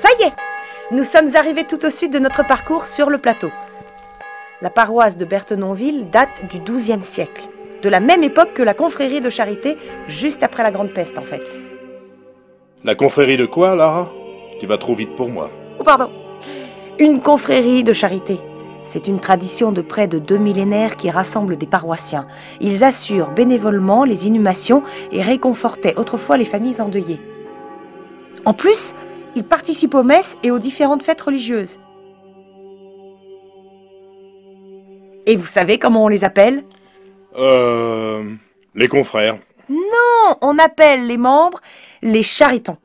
Ça y est, nous sommes arrivés tout au sud de notre parcours sur le plateau. La paroisse de Berthenonville date du XIIe siècle, de la même époque que la confrérie de charité, juste après la Grande Peste en fait. La confrérie de quoi, Lara? Tu vas trop vite pour moi. Oh pardon Une confrérie de charité. C'est une tradition de près de deux millénaires qui rassemble des paroissiens. Ils assurent bénévolement les inhumations et réconfortaient autrefois les familles endeuillées. En plus, ils participent aux messes et aux différentes fêtes religieuses. Et vous savez comment on les appelle? Euh. Les confrères. Non, on appelle les membres les charitons.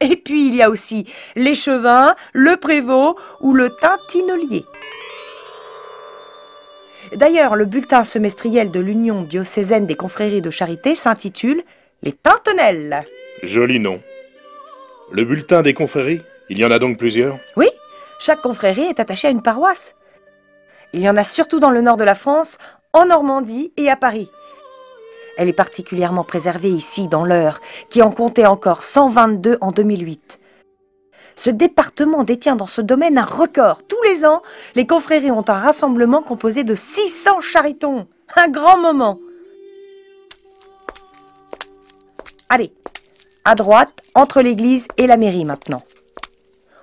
Et puis il y a aussi l'échevin, le prévôt ou le tintinolier. D'ailleurs, le bulletin semestriel de l'Union diocésaine des confréries de charité s'intitule Les Tintenelles. Joli nom. Le bulletin des confréries Il y en a donc plusieurs Oui, chaque confrérie est attachée à une paroisse. Il y en a surtout dans le nord de la France, en Normandie et à Paris. Elle est particulièrement préservée ici, dans l'Eure, qui en comptait encore 122 en 2008. Ce département détient dans ce domaine un record. Tous les ans, les confréries ont un rassemblement composé de 600 charitons. Un grand moment. Allez, à droite, entre l'église et la mairie maintenant.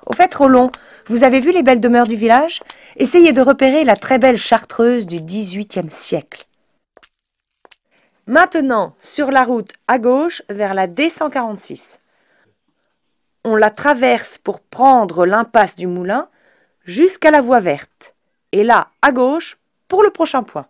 Au fait, Rollon, vous avez vu les belles demeures du village? Essayez de repérer la très belle chartreuse du XVIIIe siècle. Maintenant, sur la route à gauche vers la D146. On la traverse pour prendre l'impasse du moulin jusqu'à la voie verte. Et là, à gauche, pour le prochain point.